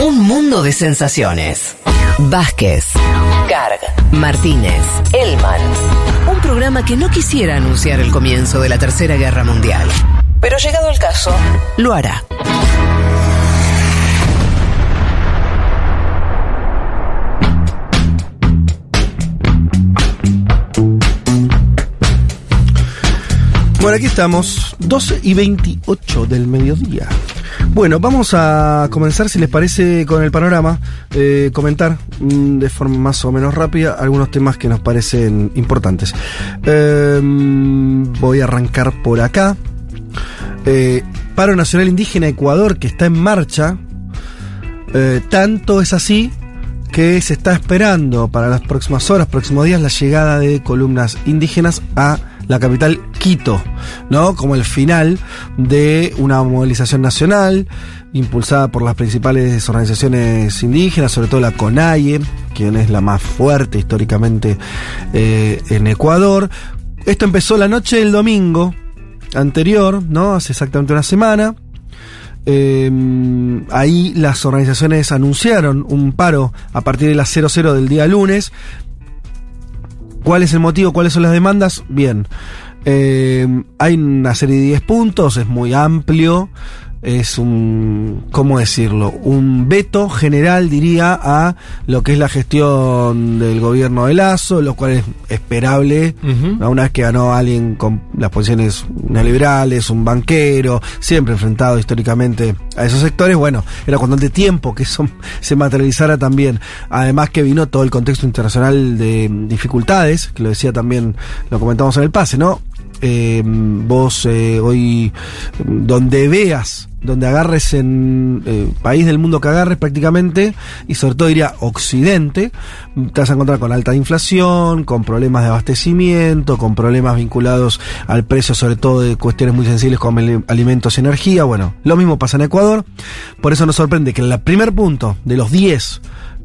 Un mundo de sensaciones. Vázquez, Carg, Martínez, Elman. Un programa que no quisiera anunciar el comienzo de la Tercera Guerra Mundial. Pero llegado el caso, lo hará. Bueno, aquí estamos, 12 y 28 del mediodía. Bueno, vamos a comenzar, si les parece, con el panorama, eh, comentar mm, de forma más o menos rápida algunos temas que nos parecen importantes. Eh, voy a arrancar por acá. Eh, Paro Nacional Indígena Ecuador, que está en marcha. Tanto es así que se está esperando para las próximas horas, próximos días, la llegada de columnas indígenas a la capital Quito, ¿no? Como el final de una movilización nacional impulsada por las principales organizaciones indígenas, sobre todo la CONAIE, quien es la más fuerte históricamente eh, en Ecuador. Esto empezó la noche del domingo anterior, ¿no? Hace exactamente una semana. Eh, ahí las organizaciones anunciaron un paro a partir de las 00 del día lunes. ¿Cuál es el motivo? ¿Cuáles son las demandas? Bien. Eh, hay una serie de 10 puntos, es muy amplio. Es un, ¿cómo decirlo? Un veto general, diría, a lo que es la gestión del gobierno de Lazo, lo cual es esperable. ¿no? Una vez que ganó alguien con las posiciones neoliberales, un banquero, siempre enfrentado históricamente a esos sectores, bueno, era cuestión de tiempo que eso se materializara también. Además que vino todo el contexto internacional de dificultades, que lo decía también, lo comentamos en el pase, ¿no? Eh, vos hoy, donde veas, donde agarres en eh, país del mundo que agarres prácticamente, y sobre todo diría Occidente, te vas a encontrar con alta inflación, con problemas de abastecimiento, con problemas vinculados al precio, sobre todo de cuestiones muy sensibles como alimentos y energía. Bueno, lo mismo pasa en Ecuador, por eso nos sorprende que el primer punto de los 10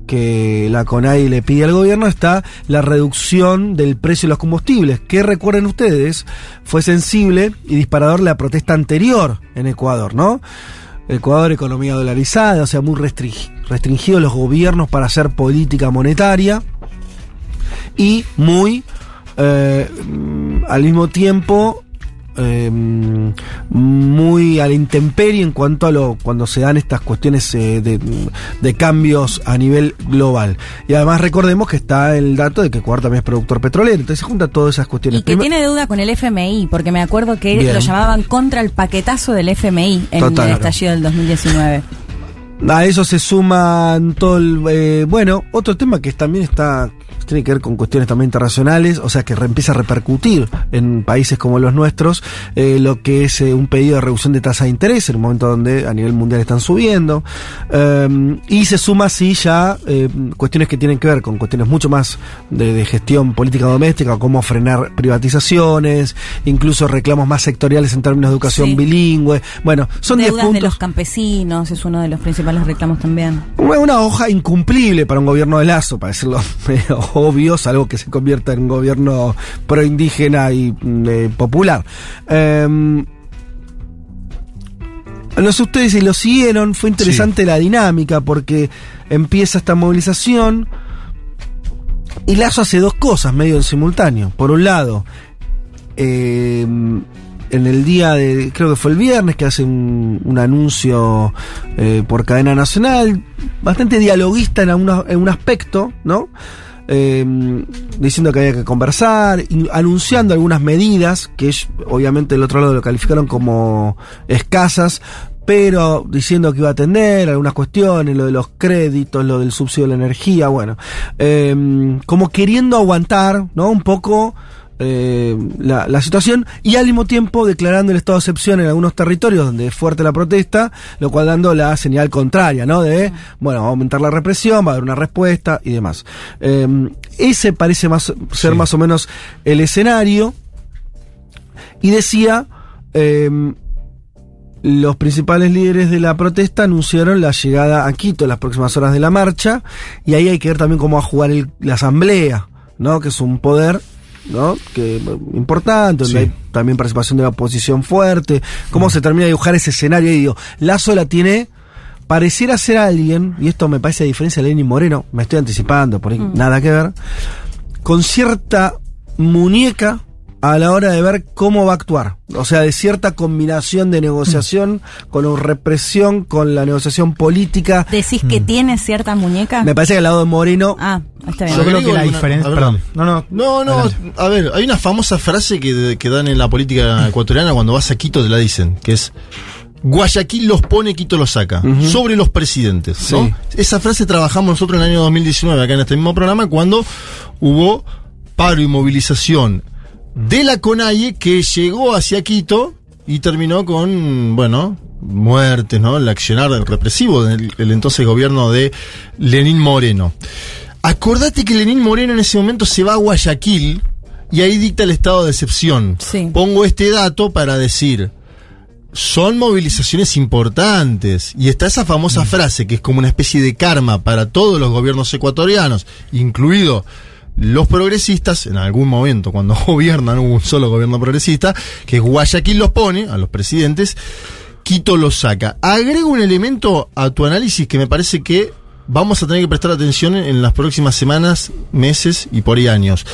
que la CONAI le pide al gobierno está la reducción del precio de los combustibles, que recuerden ustedes, fue sensible y disparador la protesta anterior en Ecuador, ¿no? Ecuador, economía dolarizada, o sea, muy restri- restringidos los gobiernos para hacer política monetaria y muy, eh, mm, al mismo tiempo, eh, muy a la intemperie en cuanto a lo cuando se dan estas cuestiones eh, de, de cambios a nivel global. Y además recordemos que está el dato de que Ecuador también es productor petrolero, entonces se junta todas esas cuestiones. Y que tiene deuda con el FMI, porque me acuerdo que Bien. lo llamaban contra el paquetazo del FMI en Total. el estallido del 2019. A eso se suman todo el... eh, bueno, otro tema que también está tiene que ver con cuestiones también internacionales, o sea que re- empieza a repercutir en países como los nuestros eh, lo que es eh, un pedido de reducción de tasa de interés en un momento donde a nivel mundial están subiendo Eh, y se suma así ya eh, cuestiones que tienen que ver con cuestiones mucho más de, de gestión política doméstica, cómo frenar privatizaciones, incluso reclamos más sectoriales en términos de educación Sí. bilingüe. Bueno, son 10 Deudas puntos. de los campesinos es uno de los principales reclamos también. Una una hoja incumplible para un gobierno de Lazo, para decirlo medio obvio, salvo que se convierta en un gobierno proindígena y mm, eh, popular. Em, no sé ustedes si lo siguieron, fue interesante la dinámica porque empieza esta movilización y Lazo hace dos cosas medio en simultáneo. Por un lado, eh, en el día de, creo que fue el viernes, que hace un, un anuncio eh, por cadena nacional, bastante dialoguista en, alguna- en un aspecto, ¿no? Eh, diciendo que había que conversar, anunciando algunas medidas que obviamente el otro lado lo calificaron como escasas, pero diciendo que iba a atender algunas cuestiones, lo de los créditos, lo del subsidio de la energía, bueno, eh, como queriendo aguantar, ¿no? Un poco eh, la, la situación y al mismo tiempo declarando el estado de excepción en algunos territorios donde es fuerte la protesta, lo cual dando la señal contraria, ¿no? De, bueno, va a aumentar la represión, va a haber una respuesta y demás. Eh, ese parece más, ser Sí. más o menos el escenario. Y decía, eh, los principales líderes de la protesta anunciaron la llegada a Quito en las próximas horas de la marcha, y ahí hay que ver también cómo va a jugar el- la asamblea, ¿no? Que es un poder, ¿no? Que importante, donde Sí. hay también participación de la oposición fuerte, cómo se termina de dibujar ese escenario y digo, Lazo la tiene pareciera ser alguien, y esto me parece a diferencia de Lenin Moreno, me estoy anticipando, por ahí Mm. nada que ver, con cierta muñeca a la hora de ver cómo va a actuar. O sea, de cierta combinación de negociación con la represión, con la negociación política. ¿Decís que tiene cierta muñeca? Me parece que al lado de Moreno Ah, está bien. Yo creo que la diferencia. a ver, Perdón. No, no. No, no, Adelante. a ver, hay una famosa frase que, que dan en la política ecuatoriana cuando vas a Quito te la dicen, que es Guayaquil los pone, Quito los saca, sobre los presidentes. ¿no? Sí. Esa frase trabajamos nosotros en el año 2019 acá en este mismo programa cuando hubo paro y movilización de la CONAIE que llegó hacia Quito y terminó con, bueno, muertes, ¿no? El accionar represivo del el entonces gobierno de Lenín Moreno. Acordate que Lenín Moreno en ese momento se va a Guayaquil y ahí dicta el estado de excepción. Sí. Pongo este dato para decir, son movilizaciones importantes. Y está esa famosa frase que es como una especie de karma para todos los gobiernos ecuatorianos, incluido los progresistas, en algún momento cuando gobiernan hubo un solo gobierno progresista, que Guayaquil los pone, a los presidentes, Quito los saca. Agrego un elemento a tu análisis que me parece que vamos a tener que prestar atención en las próximas semanas, meses y por ahí años.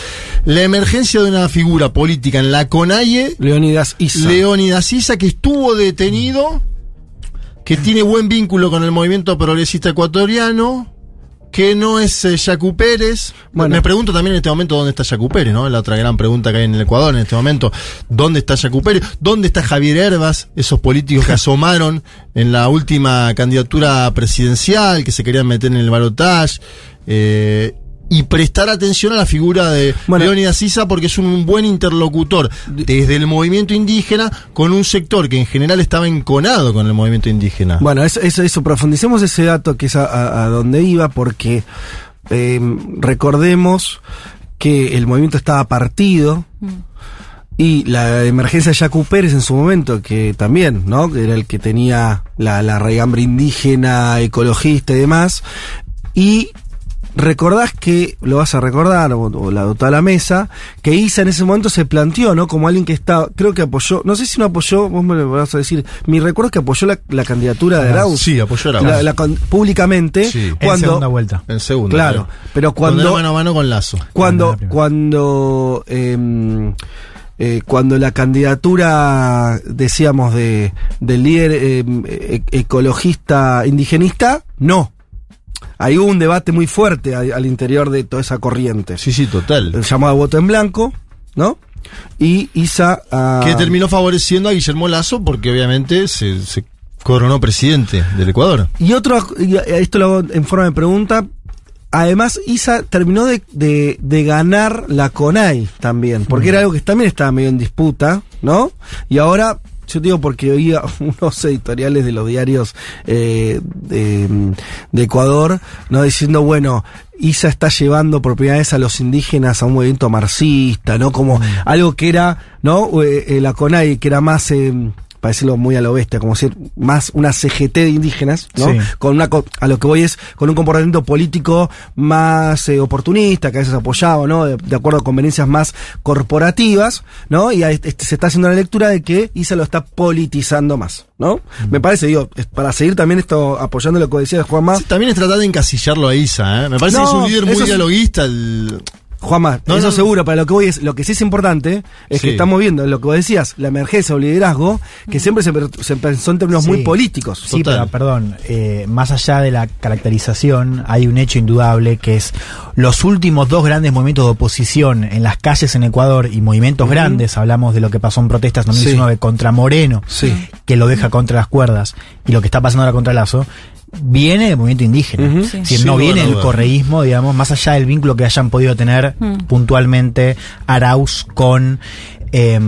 La emergencia de una figura política en la CONAIE Leonidas Issa. Leónidas Issa, que estuvo detenido, que tiene buen vínculo con el movimiento progresista ecuatoriano, que no es eh, Yacu Pérez. Bueno. Me pregunto también en este momento dónde está Yacu Pérez, ¿no? La otra gran pregunta que hay en el Ecuador en este momento. ¿Dónde está Yacu Pérez? ¿Dónde está Javier Herbas? Esos políticos que asomaron en la última candidatura presidencial, que se querían meter en el balotaje. Eh, y prestar atención a la figura de Bueno. Leónidas Issa porque es un buen interlocutor desde el movimiento indígena con un sector que en general estaba enconado con el movimiento indígena. Bueno, eso, eso, eso, profundicemos ese dato que es a, a- a donde iba, porque eh, recordemos que el movimiento estaba partido y la emergencia de Yacu Pérez en su momento, que también, ¿no? Que era el que tenía la, la raigambre indígena, ecologista y demás, y recordás que, lo vas a recordar, o, o la toda la mesa, que Isa en ese momento se planteó, ¿no? Como alguien que estaba, creo que apoyó, no sé si no apoyó, vos me lo vas a decir, mi recuerdo es que apoyó la, la candidatura de Ah, Arauz. sí, apoyó a Arauz. La- la públicamente, Sí. En cuando, segunda vuelta. en segundo. claro, pero Cuando cuando, mano a mano con Lazo. cuando, cuando, em, eh, cuando la candidatura, decíamos, de, del líder em, e- ecologista indigenista, no. Hay hubo un debate muy fuerte al interior de toda esa corriente. Sí, sí, total. El llamado voto en blanco, ¿no? Y Isa. ah, Que terminó favoreciendo a Guillermo Lazo porque obviamente se, se coronó presidente del Ecuador. Y otro, y esto lo hago en forma de pregunta. Además, Isa terminó de, de, de ganar la CONAI también, porque era algo que también estaba medio en disputa, ¿no? Y ahora, yo digo porque oía unos editoriales de los diarios eh, de, de Ecuador, ¿no? Diciendo, bueno, Isa está llevando por primera vez a los indígenas a un movimiento marxista, ¿no? Como algo que era, ¿no? Eh, eh, la CONAI, que era más... para decirlo muy a lo bestia, como ser más una CGT de indígenas, ¿no? Sí. Con una, a lo que voy es con un comportamiento político más eh, oportunista, que a veces apoyado, ¿no? De, de acuerdo a conveniencias más corporativas, ¿no? Y ahí, este, se está haciendo la lectura de que ISA lo está politizando más, ¿no? Me parece, digo, para seguir también esto apoyando lo que decía Juanma, Sí, También es tratar de encasillarlo a Isa, ¿eh? Me parece No, que es un líder muy dialoguista. el- Juanma, No, eso no, no. seguro, para lo que voy es, lo que sí es importante es que Sí. estamos viendo lo que vos decías, la emergencia o liderazgo, que siempre se, pensó en términos muy Sí. políticos. Sí, Total. pero perdón, eh, más allá de la caracterización, hay un hecho indudable que es los últimos dos grandes movimientos de oposición en las calles en Ecuador y movimientos grandes, hablamos de lo que pasó en protestas en 2019 contra Moreno, Sí. que lo deja contra las cuerdas, y lo que está pasando ahora contra Lazo, viene del movimiento indígena. Sí. Sin no viene del correísmo, digamos, más allá del vínculo que hayan podido tener Mm. puntualmente Arauz con eh,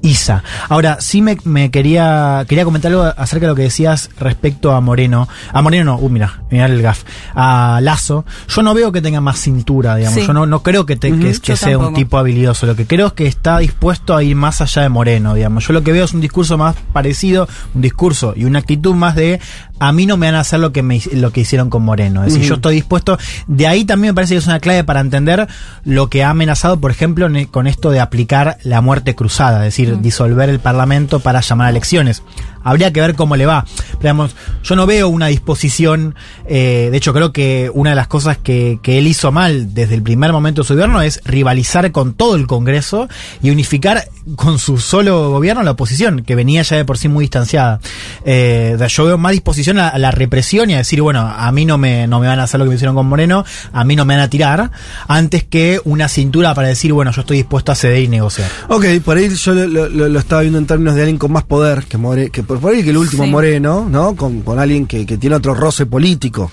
Isa. Ahora, sí me, me quería quería comentar algo acerca de lo que decías respecto a Moreno. A Moreno no, uh, mira, mira el gaf. A Lazo. Yo no veo que tenga más cintura, digamos. Sí. Yo no, no creo que, te- que, sea un tipo habilidoso. Lo que creo es que está dispuesto a ir más allá de Moreno, digamos. Yo lo que veo es un discurso más parecido, un discurso y una actitud más de a mí no me van a hacer lo que, me, lo que hicieron con Moreno. Es decir, yo estoy dispuesto. De ahí también me parece que es una clave para entender lo que ha amenazado, por ejemplo, ne- con esto de aplicar la muerte cruzada, es decir, disolver el Parlamento para llamar a elecciones. Habría que ver cómo le va. Pero, digamos, yo no veo una disposición. eh, de hecho, creo que una de las cosas que, que él hizo mal desde el primer momento de su gobierno es rivalizar con todo el Congreso y unificar con su solo gobierno la oposición, que venía ya de por sí muy distanciada. Eh, yo veo más disposición a, a la represión y a decir, bueno, a mí no me, no me van a hacer lo que me hicieron con Moreno, a mí no me van a tirar, antes que una cintura para decir, bueno, yo estoy dispuesto a ceder y negociar. Ok, por ahí yo lo, lo- lo- lo estaba viendo en términos de alguien con más poder que More, que por por ahí que el último Sí. Moreno, ¿no? Con, con alguien que, que tiene otro roce político.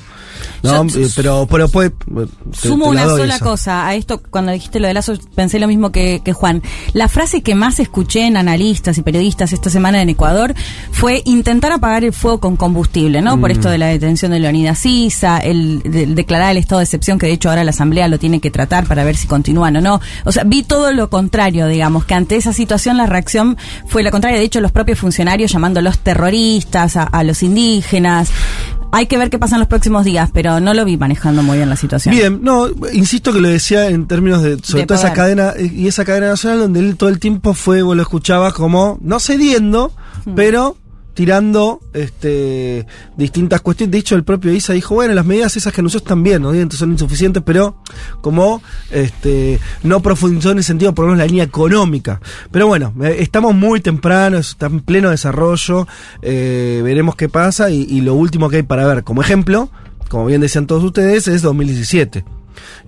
¿No? Yo- Eh, pero, pero puede. te- Sumo te la una sola cosa a esto, cuando dijiste lo de Lazo, pensé lo mismo que, que Juan. La frase que más escuché en analistas y periodistas esta semana en Ecuador fue intentar apagar el fuego con combustible, ¿no? Mm. Por esto de la detención de Leonidas Sisa, el, de- declarar el estado de excepción, que de hecho ahora la Asamblea lo tiene que tratar para ver si continúan o no. O sea, vi todo lo contrario, digamos, que ante esa situación la reacción fue la contraria. De hecho, los propios funcionarios llamándolos terroristas, a, a los indígenas. Hay que ver qué pasa en los próximos días, pero no lo vi manejando muy bien la situación. Bien, no, insisto que lo decía en términos de, sobre De todo esa cadena, eh, y esa cadena nacional donde él todo el tiempo fue, vos lo escuchabas como, no cediendo, Hmm. pero tirando este distintas cuestiones. De hecho, el propio Isa dijo, bueno, las medidas esas que anunció están bien, ¿no? Son insuficientes, pero como este no profundizó en el sentido, por lo menos la línea económica. Pero bueno, eh, estamos muy temprano, está en pleno desarrollo, eh, veremos qué pasa, y, y lo último que hay para ver, como ejemplo, como bien decían todos ustedes, es 2017.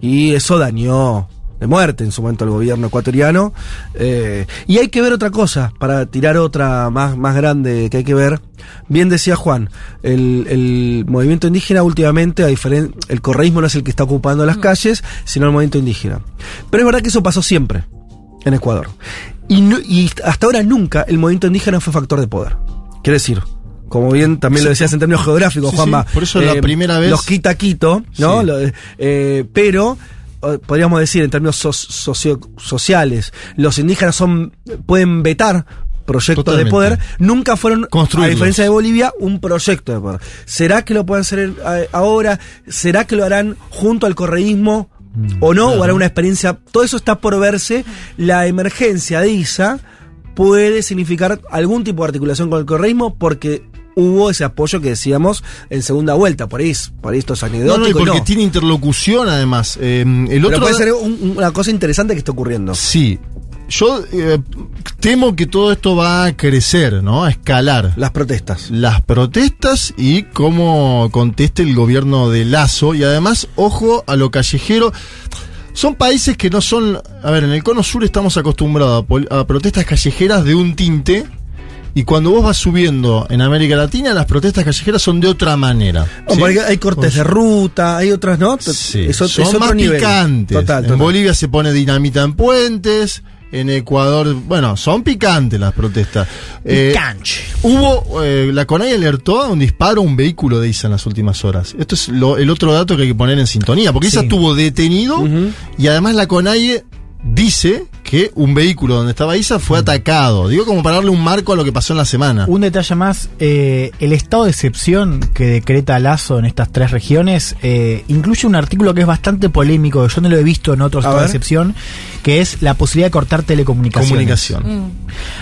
Y eso dañó de muerte en su momento al gobierno ecuatoriano. Eh, y hay que ver otra cosa, para tirar otra más, más grande que hay que ver. Bien decía Juan, el, el movimiento indígena últimamente, a diferen- el correísmo no es el que está ocupando las calles, sino el movimiento indígena. Pero es verdad que eso pasó siempre en Ecuador. Y, no- y hasta ahora nunca el movimiento indígena fue factor de poder. Quiere decir, como bien también lo decías en términos geográficos, Sí, Juanma. sí, por eso la primera vez- Los quita Quito, ¿no? Sí. Lo- eh, pero eh, podríamos decir en términos so- socio- sociales, los indígenas son pueden vetar proyectos Totalmente. de poder, nunca fueron, a diferencia de Bolivia, un proyecto de poder. ¿Será que lo pueden hacer eh, ahora? ¿Será que lo harán junto al correísmo? ¿O no? ¿O hará una experiencia? Todo eso está por verse. La emergencia de ISA puede significar algún tipo de articulación con el correísmo porque hubo ese apoyo que decíamos en segunda vuelta. Por ahí, por ahí esto es No, anecdótico. no, y y porque no. tiene interlocución además. Eh, el Pero otro puede ser un- una cosa interesante que está ocurriendo. Sí. Yo eh, temo que todo esto va a crecer, ¿no? A escalar. Las protestas. Las protestas y cómo conteste el gobierno de Lazo. Y además, ojo a lo callejero. Son países que no son. A ver, en el cono sur estamos acostumbrados a, a protestas callejeras de un tinte. Y cuando vos vas subiendo en América Latina, las protestas callejeras son de otra manera. Hay cortes de ruta, hay otras, ¿no? Sí, Es, son es más nivel. picantes. Total, en. Bolivia se pone dinamita en puentes. En Ecuador, bueno, son picantes las protestas. Eh, hubo, eh, la CONAI alertó a un disparo a un vehículo de ISA en las últimas horas. Esto es lo- el otro dato que hay que poner en sintonía, porque ISA Sí. estuvo detenido y además la CONAI dice que un vehículo donde estaba ISA fue atacado. Digo como para darle un marco a lo que pasó en la semana. Un detalle más, eh, el estado de excepción que decreta Lazo en estas tres regiones eh, incluye un artículo que es bastante polémico, yo no lo he visto en otro A estado de excepción, que es la posibilidad de cortar telecomunicaciones. Comunicación.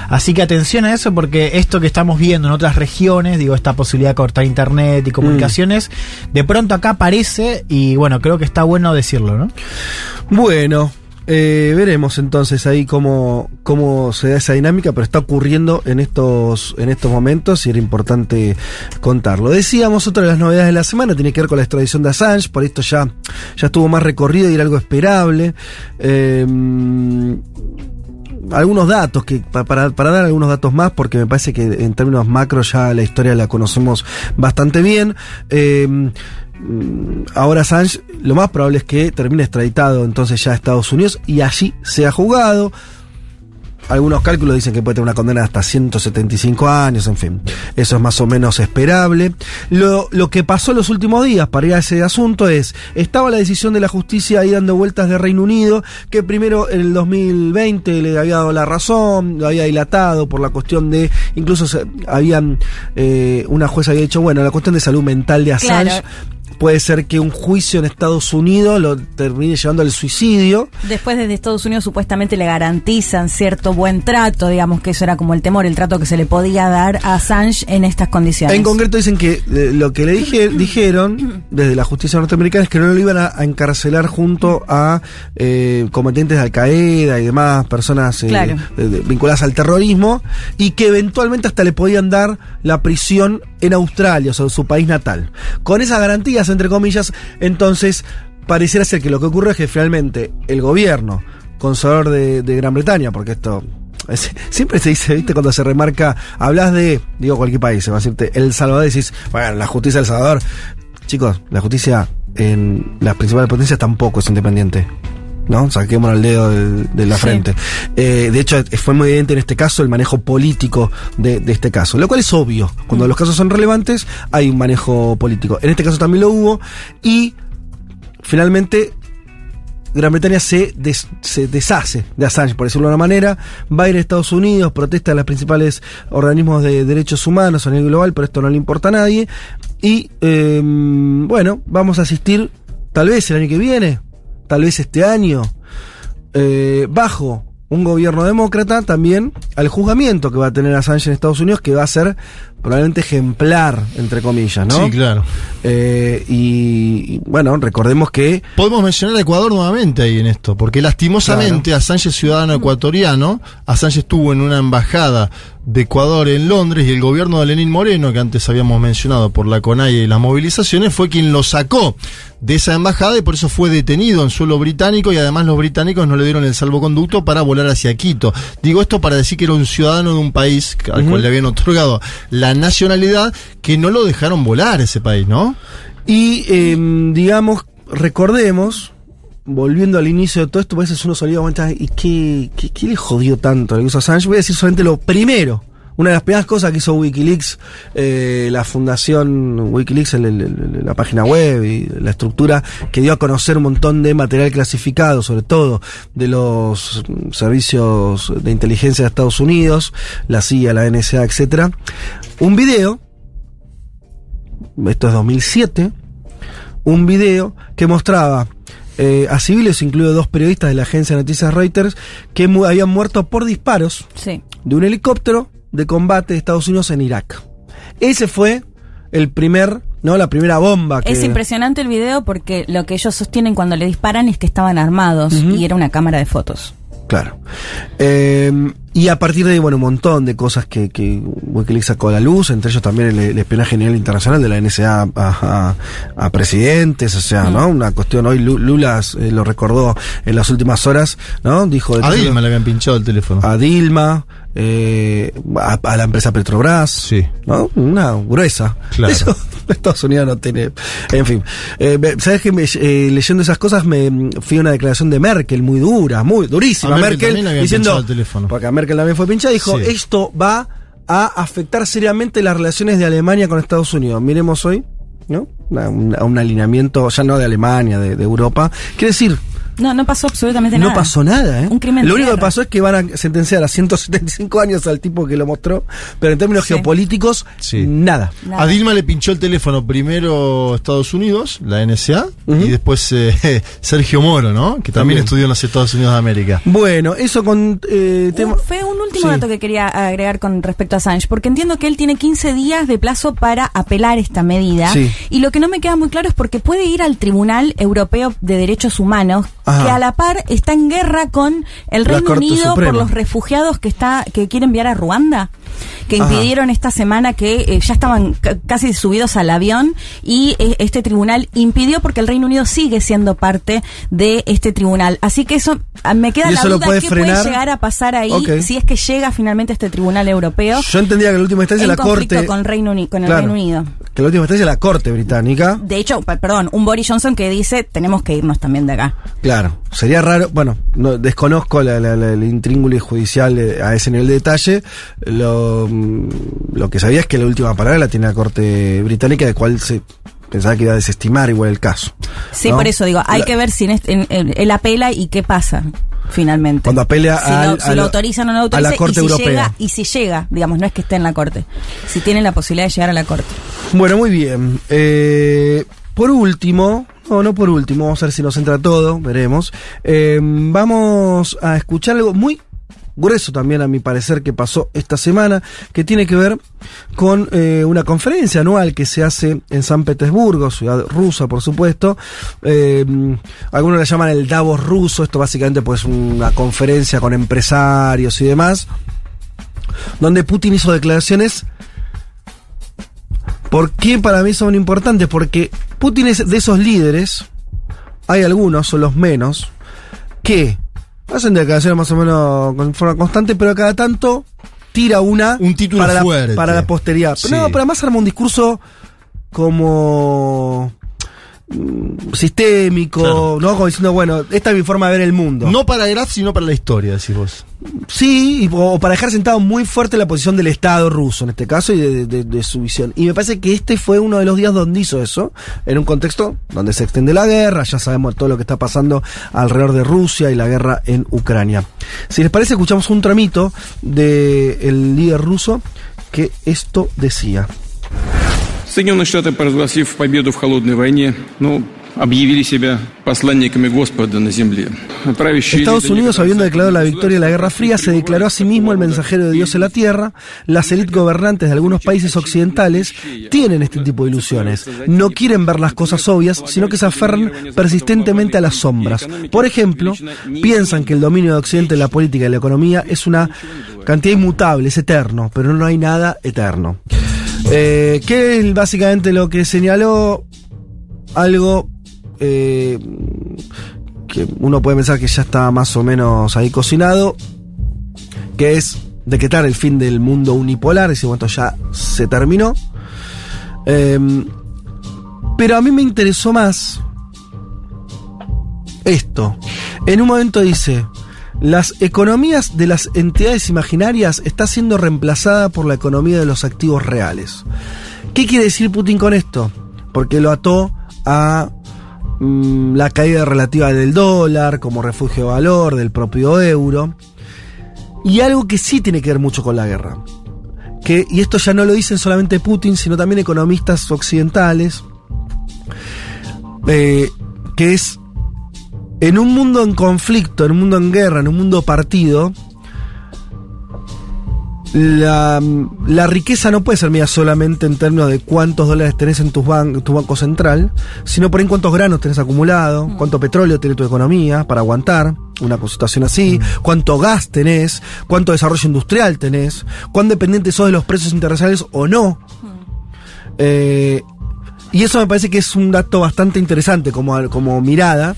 Así que atención a eso porque esto que estamos viendo en otras regiones, digo, esta posibilidad de cortar internet y comunicaciones, de pronto acá aparece y bueno, creo que está bueno decirlo, ¿no? Bueno, eh, veremos entonces ahí cómo, cómo se da esa dinámica, pero está ocurriendo en estos, en estos momentos y era importante contarlo. Decíamos, otra de las novedades de la semana tiene que ver con la extradición de Assange, por esto ya, ya estuvo más recorrido y era algo esperable. Eh, algunos datos que pa- para, para dar algunos datos más porque me parece que en términos macro ya la historia la conocemos bastante bien Eh, ahora Assange lo más probable es que termine extraditado entonces ya a Estados Unidos y allí sea juzgado algunos cálculos dicen que puede tener una condena de hasta 175 años, en fin. Eso es más o menos esperable. Lo, que pasó en los últimos días para ir a ese asunto es, estaba la decisión de la justicia ahí dando vueltas de Reino Unido, que primero en el 2020 le había dado la razón, lo había dilatado por la cuestión de, incluso habían, eh, una jueza había dicho, bueno, la cuestión de salud mental de Assange. Puede ser que un juicio en Estados Unidos lo termine llevando al suicidio. Después desde Estados Unidos supuestamente le garantizan cierto buen trato, digamos que eso era como el temor, el trato que se le podía dar a Assange en estas condiciones. En concreto dicen que eh, lo que le dije, dijeron desde la justicia norteamericana es que no lo iban a, a encarcelar junto a eh, combatientes de Al Qaeda y demás personas eh, Claro. vinculadas al terrorismo y que eventualmente hasta le podían dar la prisión en Australia, o sea, en su país natal. Con esas garantías, entre comillas, entonces pareciera ser que lo que ocurre es que finalmente el gobierno conservador de, Gran Bretaña, porque esto es- siempre se dice, viste, cuando se remarca, hablas de, digo cualquier país, se va a decirte El Salvador, decís, bueno, la justicia del Salvador. Chicos, la justicia en las principales potencias tampoco es independiente. ¿No? Saquemos el dedo de, de la Sí. frente. Eh, de hecho, fue muy evidente en este caso el manejo político de, de este caso, lo cual es obvio. Cuando los casos son relevantes, hay un manejo político. En este caso también lo hubo. Y finalmente Gran Bretaña se, des- se deshace de Assange, por decirlo de una manera, va a ir a Estados Unidos, protesta a los principales organismos de derechos humanos a nivel global, pero esto no le importa a nadie. Y eh, bueno, vamos a asistir tal vez el año que viene, tal vez este año, eh, bajo un gobierno demócrata también al juzgamiento que va a tener Assange en Estados Unidos, que va a ser probablemente ejemplar, entre comillas, ¿no? Sí, claro. Eh, y, y, bueno, recordemos que Podemos mencionar a Ecuador nuevamente ahí en esto, porque lastimosamente Assange es ciudadano ecuatoriano, Assange estuvo en una embajada de Ecuador en Londres y el gobierno de Lenín Moreno, que antes habíamos mencionado por la CONAIE y las movilizaciones, fue quien lo sacó de esa embajada y por eso fue detenido en suelo británico y además los británicos no le dieron el salvoconducto para volar hacia Quito. Digo esto para decir que era un ciudadano de un país al cual le habían otorgado la nacionalidad que no lo dejaron volar ese país, ¿no? Y eh, digamos, recordemos, volviendo al inicio de todo esto, a veces uno solía comentar, ¿y qué, qué, qué le jodió tanto a Assange? Voy a decir solamente lo primero. Una de las primeras cosas que hizo Wikileaks, eh, la fundación Wikileaks, el- el- el- la página web y la estructura que dio a conocer un montón de material clasificado, sobre todo de los servicios de inteligencia de Estados Unidos, la CIA, la NSA, etcétera. Un video esto es 2007, un video que mostraba eh, a civiles, incluido dos periodistas de la agencia de noticias Reuters, que mu- habían muerto por disparos Sí. de un helicóptero de combate de Estados Unidos en Irak. Ese fue el primer, ¿no? La primera bomba que... Es impresionante el video porque lo que ellos sostienen cuando le disparan es que estaban armados y era una cámara de fotos. Claro. Eh, y a partir de ahí, bueno, un montón de cosas que, que Wikileaks sacó a la luz, entre ellos también el, el espionaje nivel internacional de la NSA a, a- a presidentes, o sea, ¿no? Una cuestión, hoy Lu- Lula eh, lo recordó en las últimas horas, ¿no? Dijo de A que- Dilma le habían pinchado el teléfono. a Dilma, eh, a, a la empresa Petrobras, Sí. ¿no? Una gruesa. Claro. Eso Estados Unidos no tiene. En fin. Eh, me- ¿Sabes que leyendo esas cosas me fui a una declaración de Merkel muy dura, muy durísima. A Merkel diciendo. el. Porque a Merkel también fue pinchada, dijo: Sí. esto va a afectar seriamente las relaciones de Alemania con Estados Unidos. Miremos hoy. ¿No? Una- un alineamiento ya no de Alemania, de, de Europa. Quiere decir, No, no pasó absolutamente no nada. pasó nada, ¿eh? Un crimen de Lo único que pasó es que van a sentenciar a 175 años al tipo que lo mostró, pero en términos Sí. geopolíticos, Sí. nada. Nada. A Dilma le pinchó el teléfono primero Estados Unidos, la NSA, y después eh, Sergio Moro, ¿no? Que también, También. estudió en los Estados Unidos de América. Bueno, eso con eh, tema. Un- fue un último Sí. dato que quería agregar con respecto a Assange, porque entiendo que él tiene 15 días de plazo para apelar esta medida. Sí. Y lo que no me queda muy claro es porque puede ir al Tribunal Europeo de Derechos Humanos, Ajá. que a la par está en guerra con el Reino Unido Suprema. por los refugiados que está que quiere enviar a Ruanda. Que Ajá. impidieron esta semana que eh, ya estaban ca- casi subidos al avión y eh, este tribunal impidió porque el Reino Unido sigue siendo parte de este tribunal. Así que eso ah, me queda ¿Y la duda puede qué frenar? puede llegar a pasar ahí si es que llega finalmente este tribunal europeo Yo entendía que en la última instancia en la corte. con, Reino Uni- con el Claro, Reino Unido. Que en la última instancia la corte británica. De hecho, perdón, un Boris Johnson que dice tenemos que irnos también de acá. Claro, sería raro, bueno, no, desconozco la, la- la- el intríngulis judicial eh, a ese nivel de detalle. Lo, mm, lo que sabía es que la última palabra la tiene la Corte Británica, de cual se pensaba que iba a desestimar igual el caso. Sí, ¿no? por eso digo, hay La- que ver si este- él apela y qué pasa finalmente. Cuando apela si, al- lo, si a lo autorizan o no lo a la autorizan. Corte y si Europea. Llega, y si llega, digamos, no es que esté en la Corte. Si tienen la posibilidad de llegar a la Corte. Bueno, muy bien. Eh, por último, no, no por último, vamos a ver si nos entra todo, veremos. Eh, vamos a escuchar algo muy grueso también, a mi parecer, que pasó esta semana, que tiene que ver con eh, una conferencia anual que se hace en San Petersburgo, ciudad rusa, por supuesto. Eh, algunos la llaman el Davos ruso, esto básicamente pues una conferencia con empresarios y demás, donde Putin hizo declaraciones ¿Por qué para mí son importantes? Porque Putin es de esos líderes, hay algunos, son los menos, que hacen declaraciones más o menos con forma constante, pero cada tanto tira una Un título para, fuerte. La, para la posteridad. Sí. No, pero además arma un discurso como sistémico, Claro. ¿no? Como diciendo, bueno, esta es mi forma de ver el mundo. No para Graf, sino para la historia, decís vos. Sí, o para dejar sentado muy fuerte la posición del Estado ruso en este caso y de, de- de su visión. Y me parece que este fue uno de los días donde hizo eso, en un contexto donde se extiende la guerra, ya sabemos todo lo que está pasando alrededor de Rusia y la guerra en Ucrania. Si les parece, escuchamos un tramito del líder ruso que esto decía. Соединенные Штаты, провозгласив победу в холодной войне, ну, объявили себя посланниками Господа на земле. Правящие Estados элиты Unidos, некоторых habiendo declarado la западных victoria de la Guerra Fría, se declaró a sí mismo el mensajero de Dios en la tierra. Las élites gobernantes de algunos países occidentales tienen este tipo de ilusiones. No quieren ver las cosas obvias, sino que se aferran persistentemente a las sombras. Por ejemplo, piensan que el dominio de Occidente en la política y la economía es una cantidad inmutable, es eterno, pero no hay nada eterno. Eh, ¿Qué es básicamente lo que señaló? Algo eh, que uno puede pensar que ya está más o menos ahí cocinado, que es decretar el fin del mundo unipolar, bueno, esto ya se terminó. Em, pero a mí me interesó más esto. En un momento dice, las economías de las entidades imaginarias está siendo reemplazada por la economía de los activos reales. ¿Qué quiere decir Putin con esto? Porque lo ató a mm, la caída relativa del dólar como refugio de valor, del propio euro. Y algo que sí tiene que ver mucho con la guerra. Que, y esto ya no lo dicen solamente Putin, sino también economistas occidentales. eh, que es en un mundo en conflicto, en un mundo en guerra, en un mundo partido, la, la riqueza no puede ser medida solamente en términos de cuántos dólares tenés en tus ban- tu banco central, sino por ahí cuántos granos tenés acumulado, cuánto petróleo tiene tu economía para aguantar una situación así, cuánto gas tenés, cuánto desarrollo industrial tenés, cuán dependiente sos de los precios internacionales o no. Eh, y eso me parece que es un dato bastante interesante como, como mirada,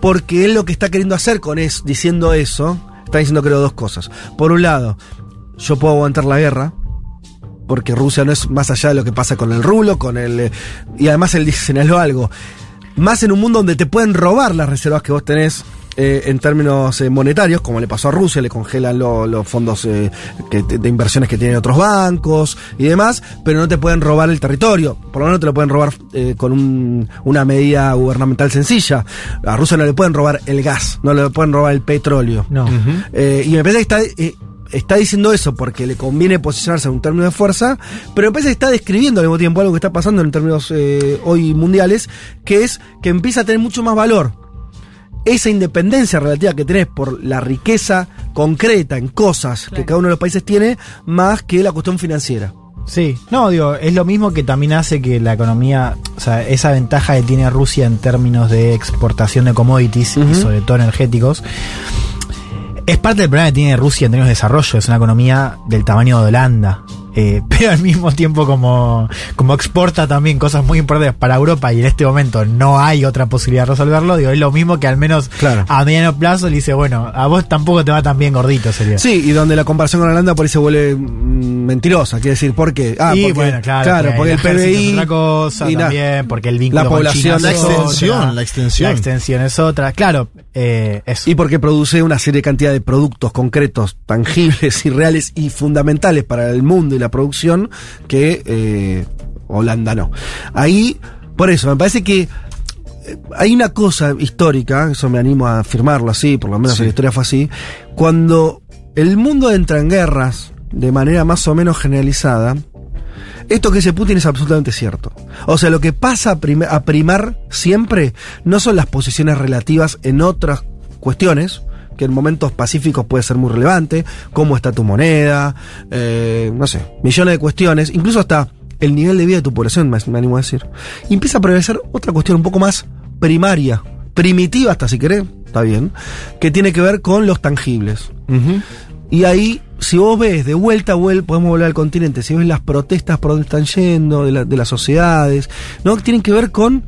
porque él lo que está queriendo hacer con es, diciendo eso, está diciendo creo dos cosas. Por un lado, yo puedo aguantar la guerra, porque Rusia no es más allá de lo que pasa con el rulo, con el... eh, y además él dice, señaló algo, más en un mundo donde te pueden robar las reservas que vos tenés eh, en términos eh, monetarios, como le pasó a Rusia, le congelan lo- los fondos eh, que- de inversiones que tienen otros bancos y demás, pero no te pueden robar el territorio, por lo menos te lo pueden robar eh, con un- una medida gubernamental sencilla. A Rusia no le pueden robar el gas, no le pueden robar el petróleo. No. Eh, y me parece que está, eh, está diciendo eso porque le conviene posicionarse en un término de fuerza, pero me parece que está describiendo al mismo tiempo algo que está pasando en términos eh, hoy mundiales, que es que empieza a tener mucho más valor esa independencia relativa que tenés por la riqueza concreta en cosas que cada uno de los países tiene, más que la cuestión financiera. Sí, no, digo, es lo mismo que también hace que la economía, o sea, esa ventaja que tiene Rusia en términos de exportación de commodities y sobre todo energéticos, Es parte del problema que tiene Rusia en términos de desarrollo, es una economía del tamaño de Holanda. Eh, pero al mismo tiempo como, como exporta también cosas muy importantes para Europa y en este momento no hay otra posibilidad de resolverlo, digo, es lo mismo que al menos Claro. a mediano plazo le dice, bueno, a vos tampoco te va tan bien gordito, sería. Sí, y donde la comparación con Holanda por ahí se vuelve mm, mentirosa. Quiere decir, ¿por qué? Ah, y porque, bueno, claro, porque el es PBI. otra cosa y también, porque el vínculo la con población China de es la otra, extensión, la extensión. La extensión es otra. Claro, eh, eso. Y porque produce una serie de cantidad de productos concretos, tangibles y reales y fundamentales para el mundo y la producción que eh, Holanda no. Ahí, por eso, me parece que eh, hay una cosa histórica, eso me animo a afirmarlo así, por lo menos en la historia fue así, cuando el mundo entra en guerras de manera más o menos generalizada, esto que dice Putin es absolutamente cierto. O sea, lo que pasa a, prim- a primar siempre no son las posiciones relativas en otras cuestiones, que en momentos pacíficos puede ser muy relevante, cómo está tu moneda, eh, no sé, millones de cuestiones, incluso hasta el nivel de vida de tu población, me, me animo a decir. Y empieza a prevalecer otra cuestión un poco más primaria, primitiva hasta si querés, está bien, que tiene que ver con los tangibles. Y ahí, si vos ves de vuelta, vuel- podemos volver al continente, si ves las protestas por dónde están yendo, de, la- de las sociedades, ¿no? Tienen que ver con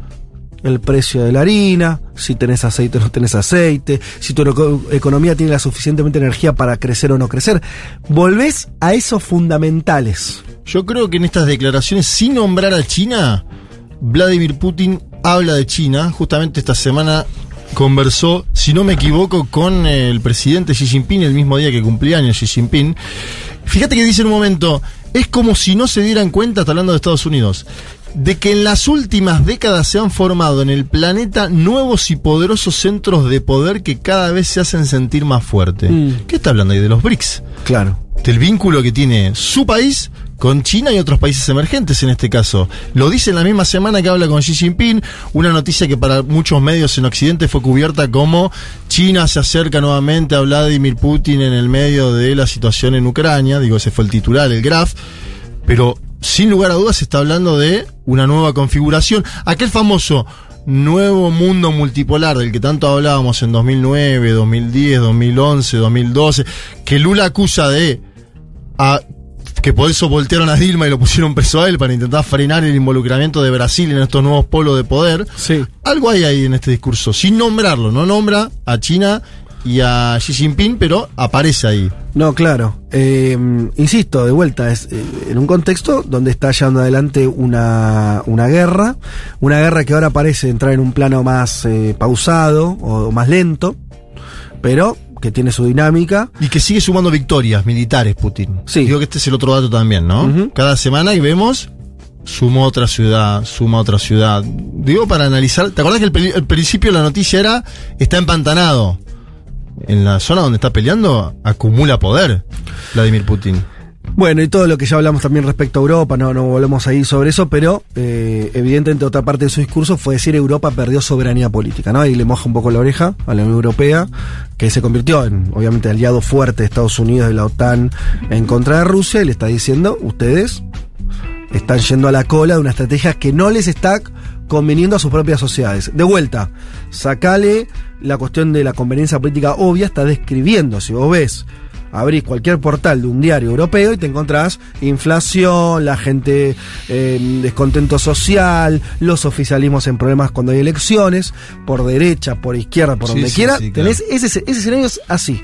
el precio de la harina, si tenés aceite o no tenés aceite, si tu eco- economía tiene la suficientemente energía para crecer o no crecer. Volvés a esos fundamentales. Yo creo que en estas declaraciones, sin nombrar a China, Vladimir Putin habla de China. Justamente esta semana conversó, si no me equivoco, con el presidente Xi Jinping el mismo día que cumplía años Xi Jinping. Fíjate que dice en un momento, es como si no se dieran cuenta, está hablando de Estados Unidos, de que en las últimas décadas se han formado en el planeta nuevos y poderosos centros de poder que cada vez se hacen sentir más fuerte. Mm. ¿Qué está hablando ahí de los BRICS? Claro. del vínculo que tiene su país con China y otros países emergentes en este caso. Lo dice en la misma semana que habla con Xi Jinping, una noticia que para muchos medios en Occidente fue cubierta como China se acerca nuevamente a Vladimir Putin en el medio de la situación en Ucrania, digo, ese fue el titular, el graph, pero sin lugar a dudas se está hablando de una nueva configuración. Aquel famoso nuevo mundo multipolar del que tanto hablábamos en 2009, 2010, 2011, 2012, que Lula acusa de a- que por eso voltearon a Dilma y lo pusieron preso a él para intentar frenar el involucramiento de Brasil en estos nuevos polos de poder. Sí. Algo hay ahí en este discurso, sin nombrarlo, no nombra a China y a Xi Jinping, pero aparece ahí. No, claro. Eh, insisto, de vuelta, es eh, en un contexto donde está llevando adelante una, una guerra, una guerra que ahora parece entrar en un plano más eh, pausado o más lento, pero que tiene su dinámica. Y que sigue sumando victorias militares, Putin. Sí. Digo que este es el otro dato también, ¿no? Cada semana que vemos, suma otra ciudad, suma otra ciudad. Digo para analizar. ¿Te acordás que el, al principio la noticia era, está empantanado? En la zona donde está peleando, acumula poder Vladimir Putin. Bueno, y todo lo que ya hablamos también respecto a Europa, no, no volvemos ahí sobre eso, pero eh, evidentemente otra parte de su discurso fue decir Europa perdió soberanía política, ¿no? Ahí le moja un poco la oreja a la Unión Europea, que se convirtió en, obviamente, aliado fuerte de Estados Unidos y la OTAN en contra de Rusia, y le está diciendo, ustedes están yendo a la cola de una estrategia que no les está conveniendo a sus propias sociedades. De vuelta, sacale la cuestión de la conveniencia política obvia, está describiendo, si vos ves, abrís cualquier portal de un diario europeo y te encontrás inflación, la gente eh, descontento social, los oficialismos en problemas cuando hay elecciones, por derecha, por izquierda, por Sí, donde sí, quiera, sí, tenés ese, ese escenario es así.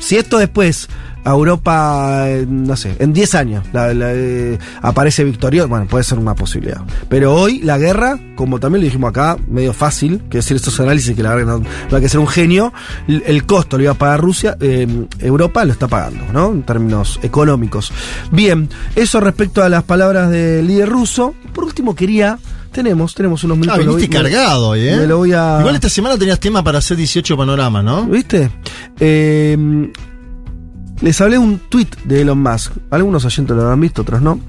Si esto después a Europa, eh, no sé, en 10 años la- la, eh, aparece victorioso, bueno, puede ser una posibilidad. Pero hoy la guerra, como también lo dijimos acá, medio fácil, que decir estos análisis que la verdad no, no hay que ser un genio, el costo lo iba a pagar Rusia, eh, Europa lo está pagando, ¿no? En términos económicos. Bien, eso respecto a las palabras del líder ruso. Por último quería, tenemos, tenemos unos minutos. Ah, viniste voy- cargado hoy, ¿eh? me lo voy a- Igual esta semana tenías tema para hacer 18 panoramas, ¿no? ¿Viste? Eh, les hablé un tweet de Elon Musk. Algunos oyentes lo habrán visto, otros no.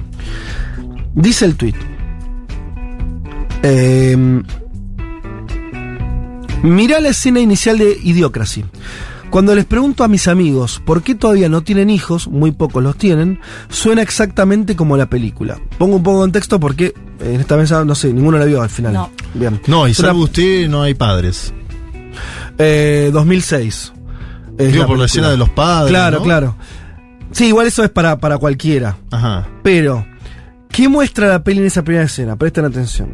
Dice el tweet. Eh, mirá la escena inicial de Idiocracy. Cuando les pregunto a mis amigos por qué todavía no tienen hijos, muy pocos los tienen, suena exactamente como la película. Pongo un poco de contexto porque en esta mesa, no sé, ninguno la vio al final. No. Bien. No, y una- salvo usted, no hay padres. Eh, 2006. Es Digo, la por la escena de los padres. Claro, ¿no? claro. Sí, igual eso es para, para cualquiera. Ajá. Pero, ¿qué muestra la peli en esa primera escena? Presten atención.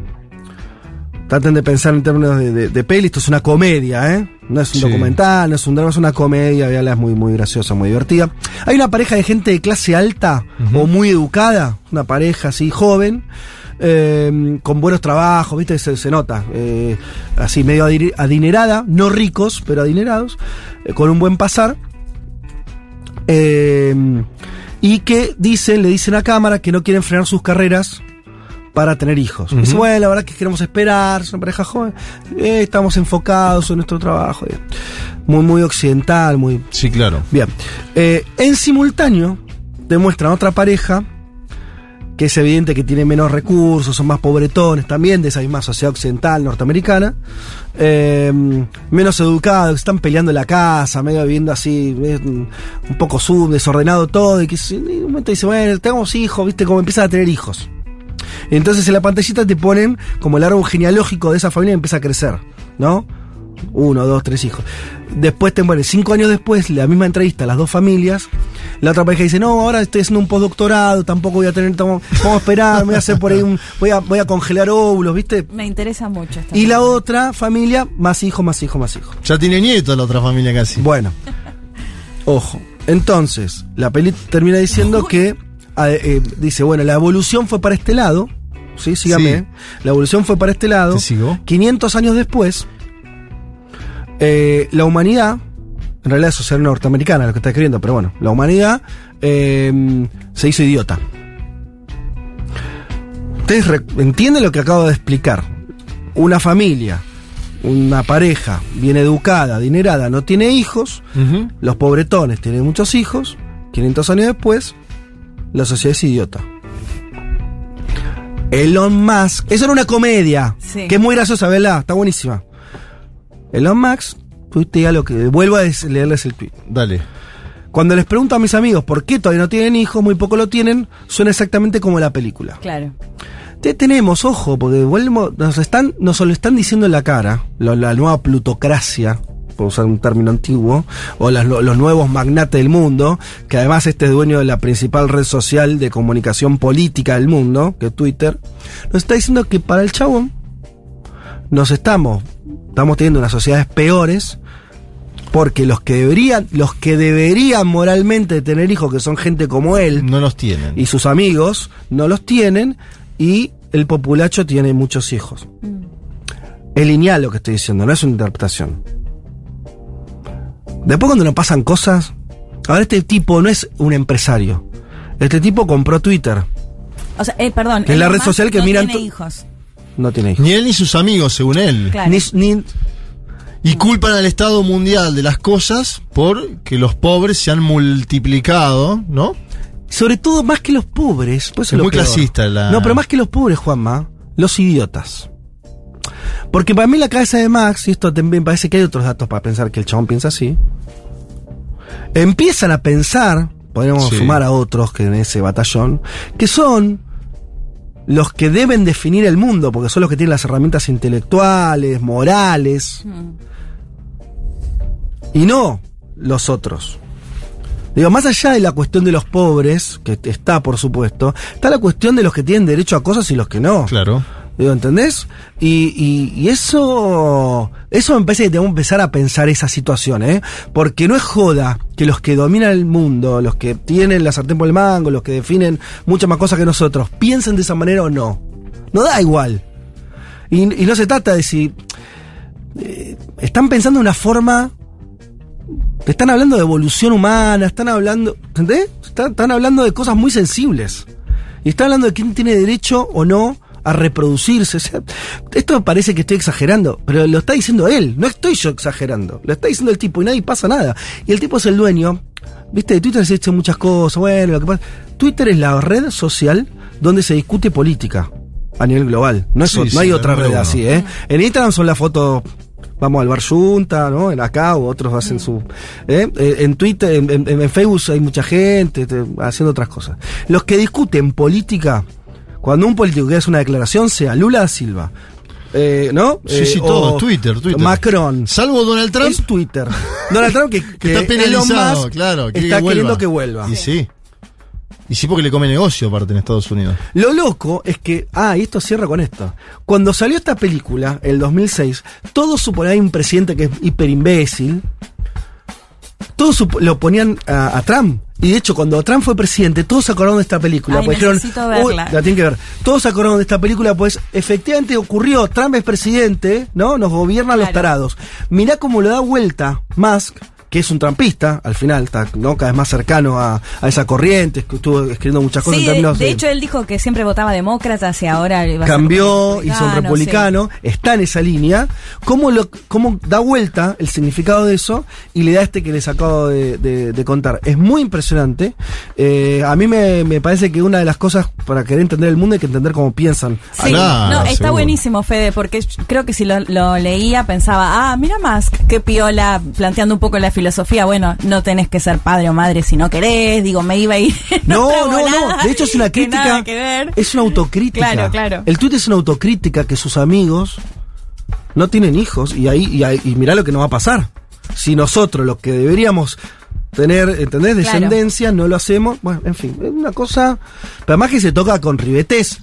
Traten de pensar en términos de, de- de peli. Esto es una comedia, ¿eh? No es un Sí. documental, no es un drama, es una comedia. Veanla, es muy, muy graciosa, muy divertida. Hay una pareja de gente de clase alta o muy educada. Una pareja así, joven. Eh, con buenos trabajos, ¿viste? Se, se nota. eh, así, medio adi- adinerada. No ricos, pero adinerados. eh, con un buen pasar. Eh, y que dicen, le dicen a cámara que no quieren frenar sus carreras para tener hijos. Dice, bueno, la verdad que queremos esperar, es una pareja joven, eh, estamos enfocados en nuestro trabajo. Muy, muy occidental, muy... Sí, claro. Bien. Eh, en simultáneo, demuestran otra pareja que es evidente que tiene menos recursos, son más pobretones también, de esa misma sociedad occidental norteamericana, eh, menos educados, están peleando en la casa, medio viviendo así, eh, un poco sub, desordenado todo, y que en un momento dice, bueno, tengamos hijos, viste, como empiezan a tener hijos. Entonces en la pantallita te ponen como el árbol genealógico de esa familia empieza a crecer, ¿no? Uno, dos, tres hijos. Después te mueren cinco años después, la misma entrevista a las dos familias. La otra pareja dice, no, ahora estoy haciendo un postdoctorado, tampoco voy a tener, vamos a esperar, voy a hacer por ahí un, voy a, voy a congelar óvulos, ¿viste? Me interesa mucho esta Y la otra familia, más hijos, más hijos, más hijos. Ya tiene nieto la otra familia casi. Bueno, ojo. Entonces, la peli termina diciendo que, ah, eh, dice, bueno, la evolución fue para este lado, ¿sí? Sígame. Sí. ¿eh? La evolución fue para este lado. Te sigo. 500 años después, eh, la humanidad, en realidad es sociedad norteamericana lo que está escribiendo, pero bueno, la humanidad eh, se hizo idiota. Ustedes entienden lo que acabo de explicar. Una familia, una pareja bien educada, adinerada, no tiene hijos, Ujú. los pobretones tienen muchos hijos, 500 años después, la sociedad es idiota. Elon Musk, eso era una comedia, Sí. que es muy graciosa, ¿verdad? Está buenísima. Elon Musk, tuitea lo que, vuelvo a leerles el tweet. Dale. Cuando les pregunto a mis amigos por qué todavía no tienen hijos, muy poco lo tienen, suena exactamente como la película. Claro. Te tenemos, ojo, porque volvemos, nos están, nos lo están diciendo en la cara, lo- la nueva plutocracia, por usar un término antiguo, o las- lo- los nuevos magnates del mundo, que además este es dueño de la principal red social de comunicación política del mundo, que es Twitter, nos está diciendo que para el chabón nos estamos, estamos teniendo unas sociedades peores, porque los que deberían, los que deberían moralmente tener hijos, que son gente como él, No los tienen. y sus amigos no los tienen y el populacho tiene muchos hijos. Es lineal lo que estoy diciendo, no es una interpretación. Después cuando nos pasan cosas, ahora este tipo no es un empresario. Este tipo compró Twitter, O sea, eh, perdón. Que es la red social que no miran tiene to- hijos. no tiene hijos. Ni él ni sus amigos, según él. Claro. Ni, ni- Y culpan al Estado mundial de las cosas por que los pobres se han multiplicado, ¿no? sobre todo más que los pobres. pues Es muy clasista la- No, pero más que los pobres, Juanma, los idiotas. Porque para mí la cabeza de Max, y esto también parece que hay otros datos para pensar que el chabón piensa así, empiezan a pensar, podríamos Sí. sumar a otros que en ese batallón, que son los que deben definir el mundo, porque son los que tienen las herramientas intelectuales, morales, y no los otros. Digo, más allá de la cuestión de los pobres, que está por supuesto, está la cuestión de los que tienen derecho a cosas y los que no. Claro. Digo, ¿entendés? Y, y- y eso, eso me parece que tenemos que empezar a pensar esa situación, ¿eh? Porque no es joda que los que dominan el mundo, los que tienen la sartén por el mango, los que definen muchas más cosas que nosotros, piensen de esa manera o no. No da igual. Y, no se trata de si... eh, están pensando una forma... Están hablando de evolución humana, están hablando... ¿Entendés? Están, están hablando de cosas muy sensibles. Y está hablando de quién tiene derecho o no a reproducirse. O sea, esto me parece que estoy exagerando, pero lo está diciendo él, no estoy yo exagerando. Lo está diciendo el tipo y nadie pasa nada. Y el tipo es el dueño. Viste, de Twitter se dicen muchas cosas. Bueno, lo que pasa. Twitter es la red social donde se discute política a nivel global. No, es, Sí, no sí, hay otra red uno. así, ¿eh? En Instagram son las fotos. Vamos al bar junta, ¿no? En acá, o otros hacen su. ¿eh? Eh, En Twitter, en, en- en Facebook hay mucha gente te- haciendo otras cosas. Los que discuten política, cuando un político que hace una declaración, sea Lula da Silva, eh, ¿no? Sí, sí, Eh, todo, Twitter, Twitter. Macron. Salvo Donald Trump, Es Twitter. Donald Trump que, que está que Elon penalizado, Musk claro. está queriendo que vuelva. Y sí. Y sí, porque le come negocio aparte en Estados Unidos. Lo loco es que, ah, y esto cierra con esto. Cuando salió esta película, el 2006, todos suponían un presidente que es hiper imbécil. Todos lo ponían a, a Trump. Y de hecho, cuando Trump fue presidente, todos se acordaron de esta película. Ay, porque dijeron, necesito "Uy, verla". la tienen que ver. Todos se acordaron de esta película, pues efectivamente ocurrió. Trump es presidente, ¿no? Nos gobiernan los Claro. tarados. Mirá cómo le da vuelta Musk, que es un trampista, al final, está ¿no? cada vez más cercano a, a esa corriente, que estuvo escribiendo muchas cosas Sí, en de, términos de de- hecho él dijo que siempre votaba demócratas y ahora va a ser cambió, hizo un republicano, está en esa línea, ¿cómo, lo, cómo da vuelta el significado de eso y le da este que les acabo de, de- de contar? Es muy impresionante. Eh, a mí me, me parece que una de las cosas para querer entender el mundo hay que entender cómo piensan. Sí, no, está seguro. buenísimo, Fede, porque creo que si lo, lo leía pensaba, ah, mira más, qué piola, planteando un poco la filosofía, bueno, no tenés que ser padre o madre si no querés, digo, me iba a ir. No, no, no. De hecho es una crítica. que. Es una autocrítica. Claro, claro. El tweet es una autocrítica que sus amigos no tienen hijos y ahí y, ahí- y mirá lo que nos va a pasar. Si nosotros, los que deberíamos tener, ¿entendés? Claro. Descendencia, no lo hacemos. Bueno, en fin, es una cosa. Pero además que se toca con ribetes.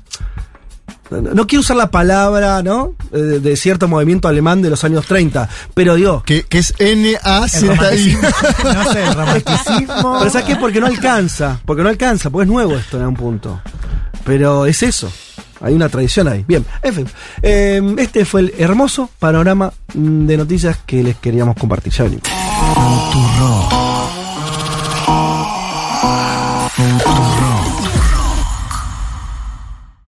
No quiero usar la palabra, ¿no? Eh, De, de cierto movimiento alemán de los años 30, pero digo, Que, que es N-A-Z-I. romanticismo. no sé, el romanticismo. Pero ¿sabes qué? Porque no alcanza. Porque no alcanza, porque es nuevo esto en un punto. Pero es eso. Hay una tradición ahí. Bien, en fin. Eh, este fue el hermoso panorama de noticias que les queríamos compartir. Ya venimos.